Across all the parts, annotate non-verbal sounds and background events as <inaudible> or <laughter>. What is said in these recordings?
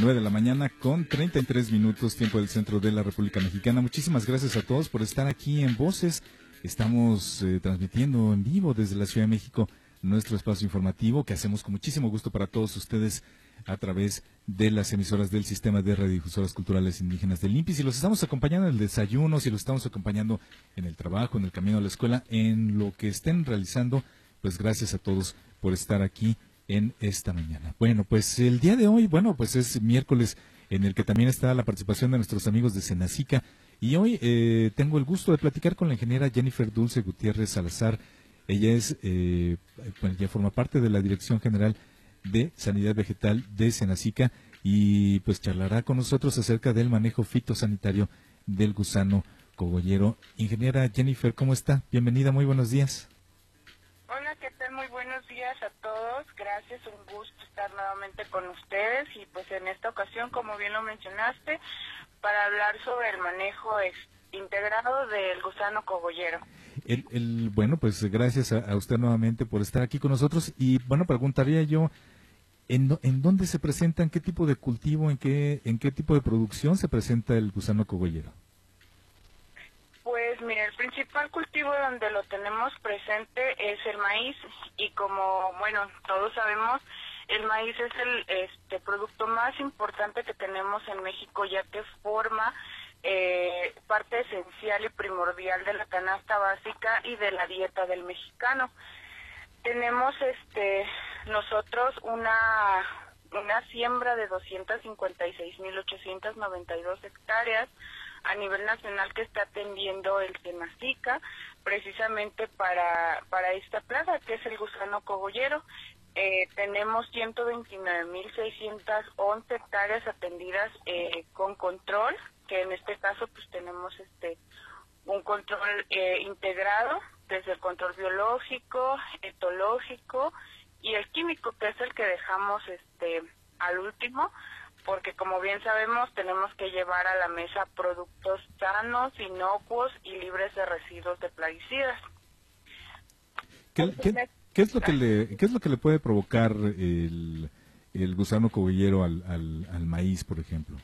9 de la mañana con 33 minutos tiempo del centro de la República Mexicana. Muchísimas gracias a todos por estar aquí en Voces. Estamos eh, transmitiendo en vivo desde la Ciudad de México nuestro espacio informativo que hacemos con muchísimo gusto para todos ustedes a través de las emisoras del Sistema de Radiodifusoras Culturales Indígenas del INPI. Si los estamos acompañando en el desayuno, si los estamos acompañando en el trabajo, en el camino a la escuela, en lo que estén realizando, pues gracias a todos por estar aquí en esta mañana. Bueno, pues el día de hoy, bueno, pues es miércoles en el que también está la participación de nuestros amigos de Senacica y hoy eh, tengo el gusto de platicar con la ingeniera Jennifer Dulce Gutiérrez Salazar. Ella es, eh, bueno, ya forma parte de la Dirección General de Sanidad Vegetal de Senacica y pues charlará con nosotros acerca del manejo fitosanitario del gusano cogollero. Ingeniera Jennifer, ¿cómo está? Bienvenida, muy buenos días. Muy buenos días a todos. Gracias, un gusto estar nuevamente con ustedes y pues en esta ocasión, como bien lo mencionaste, para hablar sobre el manejo integrado del gusano cogollero. El, bueno, pues gracias a, usted nuevamente por estar aquí con nosotros y bueno, preguntaría yo, ¿en, ¿en dónde se presenta, en qué tipo de cultivo, en qué, en qué tipo de producción se presenta el gusano cogollero? Pues mire, el principal cultivo donde lo tenemos presente es el maíz y como, bueno, todos sabemos, el maíz es el este, producto más importante que tenemos en México ya que forma eh, parte esencial y primordial de la canasta básica y de la dieta del mexicano. Tenemos este nosotros una una siembra de 256.892 hectáreas a nivel nacional que está atendiendo el Senacica precisamente para, para esta plaga que es el gusano cogollero. Eh, tenemos 129.611 hectáreas atendidas eh, con control, que en este caso pues tenemos este un control eh, integrado desde el control biológico, etológico y el químico que es el que dejamos este al último porque como bien sabemos tenemos que llevar a la mesa productos sanos, inocuos y libres de residuos de plaguicidas. ¿Qué, es lo que le <laughs> qué es lo que le puede provocar el, el gusano coguillero al, al, maíz, por ejemplo?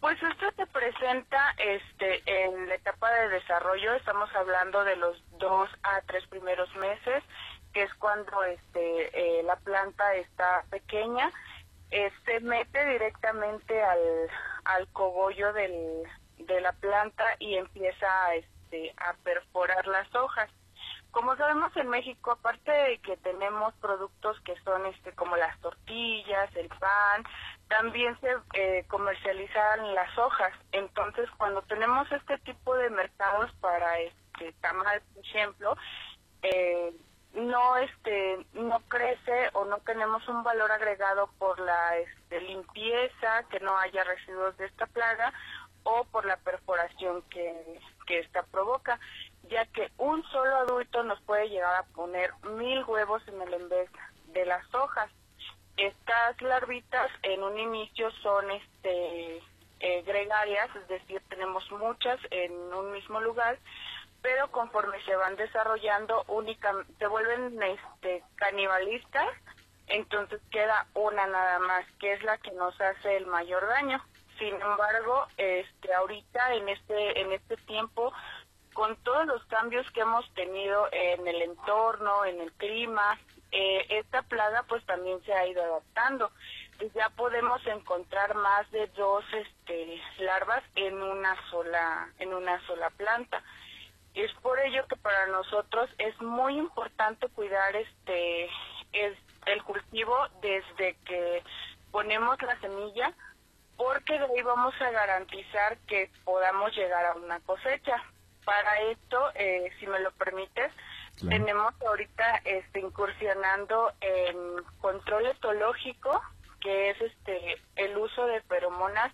Pues esto se presenta este en la etapa de desarrollo, estamos hablando de los dos a tres primeros meses, que es cuando este eh, la planta está pequeña se este, mete directamente al, al cogollo del, de la planta y empieza este, a perforar las hojas. Como sabemos en México, aparte de que tenemos productos que son este como las tortillas, el pan, también se eh, comercializan las hojas. Entonces, cuando tenemos este tipo de mercados para este tamal, por ejemplo, eh, no este no crece o no tenemos un valor agregado por la este, limpieza que no haya residuos de esta plaga o por la perforación que, que esta provoca ya que un solo adulto nos puede llegar a poner mil huevos en el envés de las hojas. Estas larvitas en un inicio son este eh, gregarias es decir tenemos muchas en un mismo lugar pero conforme se van desarrollando únicamente se vuelven este canibalistas entonces queda una nada más que es la que nos hace el mayor daño. Sin embargo este ahorita en este en este tiempo con todos los cambios que hemos tenido en el entorno en el clima eh, esta plaga pues también se ha ido adaptando. Pues ya podemos encontrar más de dos este larvas en una sola en una sola planta es por ello que para nosotros es muy importante cuidar este el, cultivo desde que ponemos la semilla porque de ahí vamos a garantizar que podamos llegar a una cosecha. Para esto, eh, si me lo permites, tenemos ahorita este, incursionando en control etológico, que es este el uso de feromonas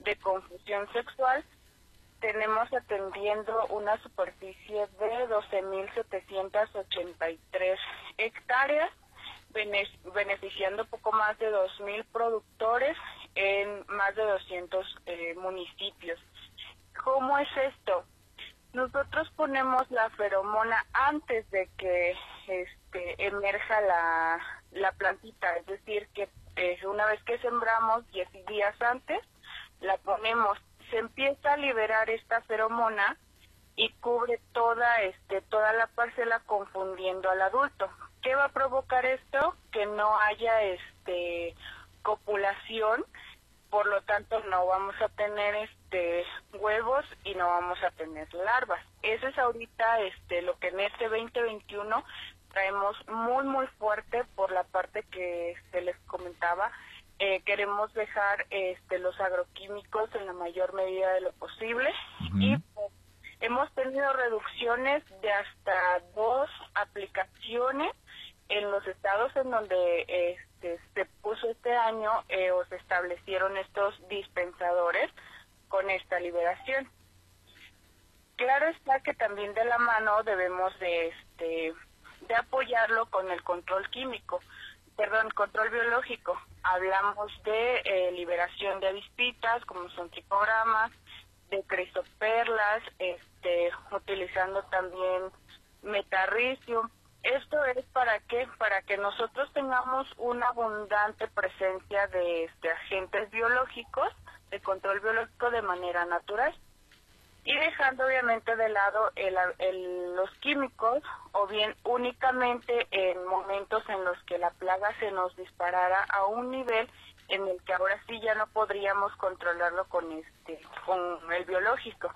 de confusión sexual. Tenemos atendiendo una superficie de 12.783 hectáreas, beneficiando poco más de 2.000 productores en más de 200 eh, municipios. ¿Cómo es esto? Nosotros ponemos la feromona antes de que este, emerja la, la plantita, es decir, que eh, una vez que sembramos 10 días antes, la ponemos, se empieza a liberar esta feromona y cubre toda este toda la parcela confundiendo al adulto. ¿Qué va a provocar esto? Que no haya este copulación, por lo tanto no vamos a tener este huevos y no vamos a tener larvas. Eso es ahorita este lo que en este 2021 traemos muy muy fuerte por la parte que se les comentaba. Eh, queremos dejar este los agroquímicos en la mayor medida de lo posible y pues, hemos tenido reducciones de hasta dos aplicaciones en los estados en donde este, se puso este año eh, o se establecieron estos dispensadores con esta liberación. Claro está que también de la mano debemos de, este, de apoyarlo con el control químico, perdón, control biológico. Hablamos de eh, liberación de avispitas, como son tricogramas, de crisoperlas, este, utilizando también metarricio, esto es para qué? Para que nosotros tengamos una abundante presencia de, este, agentes biológicos, de control biológico de manera natural. Y dejando obviamente de lado los químicos o bien únicamente en momentos en los que la plaga se nos disparara a un nivel en el que ahora sí ya no podríamos controlarlo con este con el biológico.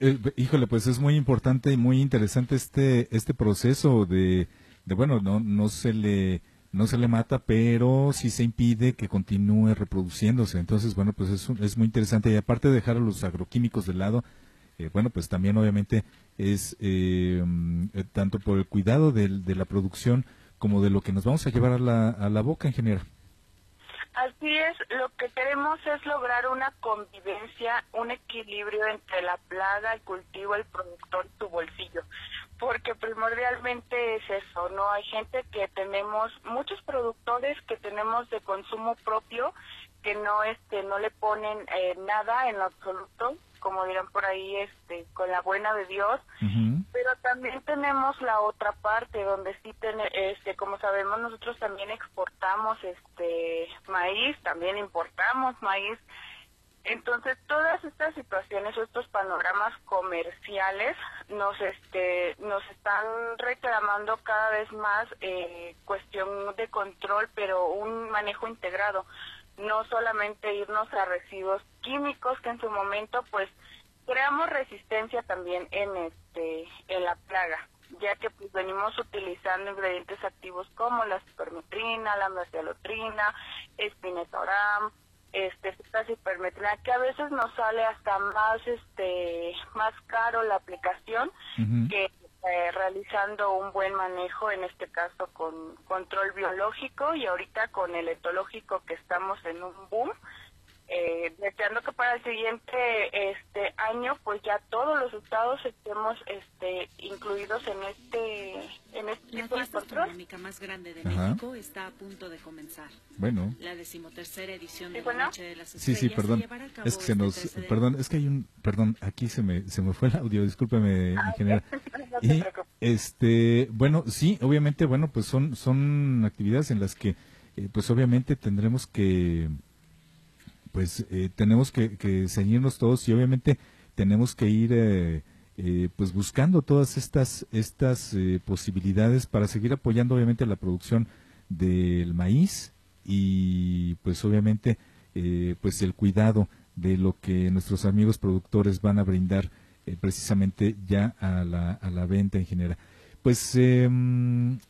Eh, híjole, pues es muy importante y muy interesante este este proceso de, de bueno, no no se le no se le mata, pero sí se impide que continúe reproduciéndose. Entonces, bueno, pues es, es muy interesante. Y aparte de dejar a los agroquímicos de lado, eh, bueno, pues también obviamente es eh, mm, tanto por el cuidado de, la producción como de lo que nos vamos a llevar a la, a la boca en general. Así es, lo que queremos es lograr una convivencia, un equilibrio entre la plaga, el cultivo, el productor y tu bolsillo, porque primordialmente es eso, ¿no? Hay gente que tenemos, muchos productores que tenemos de consumo propio, que no este no le ponen eh, nada en lo absoluto como dirán por ahí este con la buena de Dios. Pero también tenemos la otra parte donde sí tiene este como sabemos nosotros también exportamos este maíz también importamos maíz entonces todas estas situaciones o estos panoramas comerciales nos este nos están reclamando cada vez más eh, cuestión de control pero un manejo integrado. No solamente irnos a residuos químicos que en su momento pues creamos resistencia también en este en la plaga ya que pues venimos utilizando ingredientes activos como la supermetrina, la mercialotrina, espinetoram, este esta supermetrina que a veces nos sale hasta más este más caro la aplicación que eh, realizando un buen manejo, en este caso con control biológico y ahorita con el etológico que estamos en un boom, eh, deseando que para el siguiente este año pues ya todos los estados estemos este incluidos en este en este la tipo fiesta astronómica más grande de México está a punto de comenzar. Bueno. La decimotercera edición de ¿Sí, bueno? la Noche de las Sí, Estrellas sí, perdón. Es que se este nos, 13 de perdón, es que hay un, perdón, aquí se me, se me fue el audio, discúlpeme, Ah, ingeniera. <laughs> no te Y, este, bueno, sí, obviamente, bueno, pues son, son actividades en las que, eh, pues obviamente tendremos que, pues eh, tenemos que, que ceñirnos todos y obviamente tenemos que ir, eh, eh, pues buscando todas estas, estas eh, posibilidades para seguir apoyando obviamente la producción del maíz y pues obviamente eh, pues el cuidado de lo que nuestros amigos productores van a brindar eh, precisamente ya a la, a la venta en general. Pues, eh,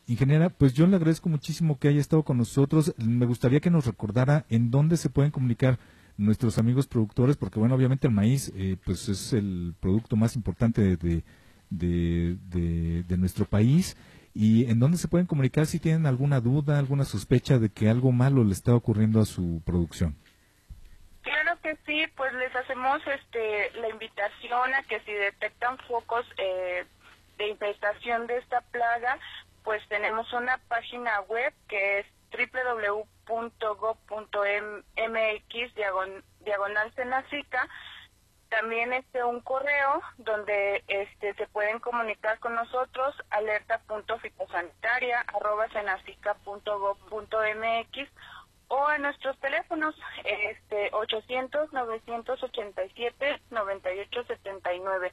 ingeniera, pues yo le agradezco muchísimo que haya estado con nosotros. Me gustaría que nos recordara en dónde se pueden comunicar nuestros amigos productores, porque bueno, obviamente el maíz, eh, pues es el producto más importante de, de, nuestro país. ¿Y en dónde se pueden comunicar si tienen alguna duda, alguna sospecha de que algo malo le está ocurriendo a su producción? Claro que sí, pues les hacemos este la invitación a que si detectan focos eh, de infestación de esta plaga, pues tenemos una página web que es www.go.mx diagonal senacica. También este un correo donde este se pueden comunicar con nosotros alerta.fitosanitaria arroba mx o en nuestros teléfonos este 800 987 9879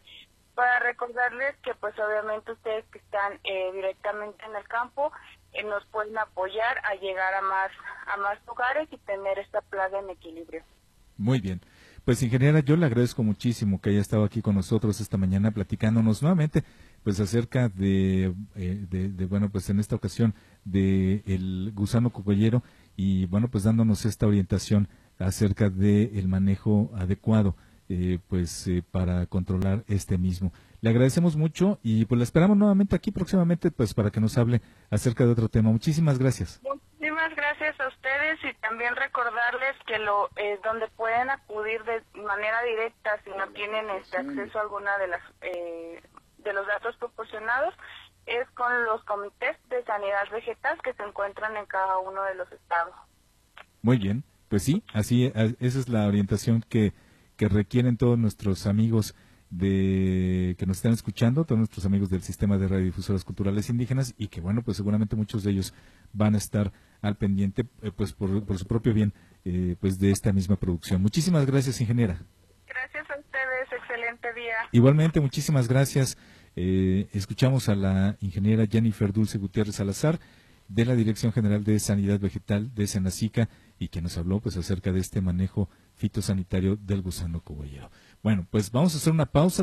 para recordarles que pues obviamente ustedes que están eh, directamente en el campo eh, nos pueden apoyar a llegar a más a más lugares y tener esta plaga en equilibrio. Muy bien. Pues ingeniera, yo le agradezco muchísimo que haya estado aquí con nosotros esta mañana platicándonos nuevamente pues acerca de, eh, de, bueno pues en esta ocasión de el gusano cocollero y bueno pues dándonos esta orientación acerca del el manejo adecuado eh, pues eh, para controlar este mismo. Le agradecemos mucho y pues la esperamos nuevamente aquí próximamente pues para que nos hable acerca de otro tema. Muchísimas gracias. Muchísimas gracias a ustedes y también recordarles que lo eh, donde pueden acudir de manera directa si no tienen este acceso a alguna de las de los datos proporcionados es con los comités de sanidad vegetal que se encuentran en cada uno de los estados. Muy bien, pues sí, así esa es la orientación que que requieren todos nuestros amigos de que nos están escuchando, todos nuestros amigos del sistema de radiodifusoras culturales indígenas y que bueno, pues seguramente muchos de ellos van a estar al pendiente, eh, pues por, su propio bien, eh, pues de esta misma producción. Muchísimas gracias, ingeniera. Gracias a ustedes, excelente día. Igualmente, muchísimas gracias. Eh, escuchamos a la ingeniera Jennifer Dulce Gutiérrez Salazar de la Dirección General de Sanidad Vegetal de Senacica y que nos habló pues acerca de este manejo fitosanitario del gusano cogollero. Bueno, pues vamos a hacer una pausa.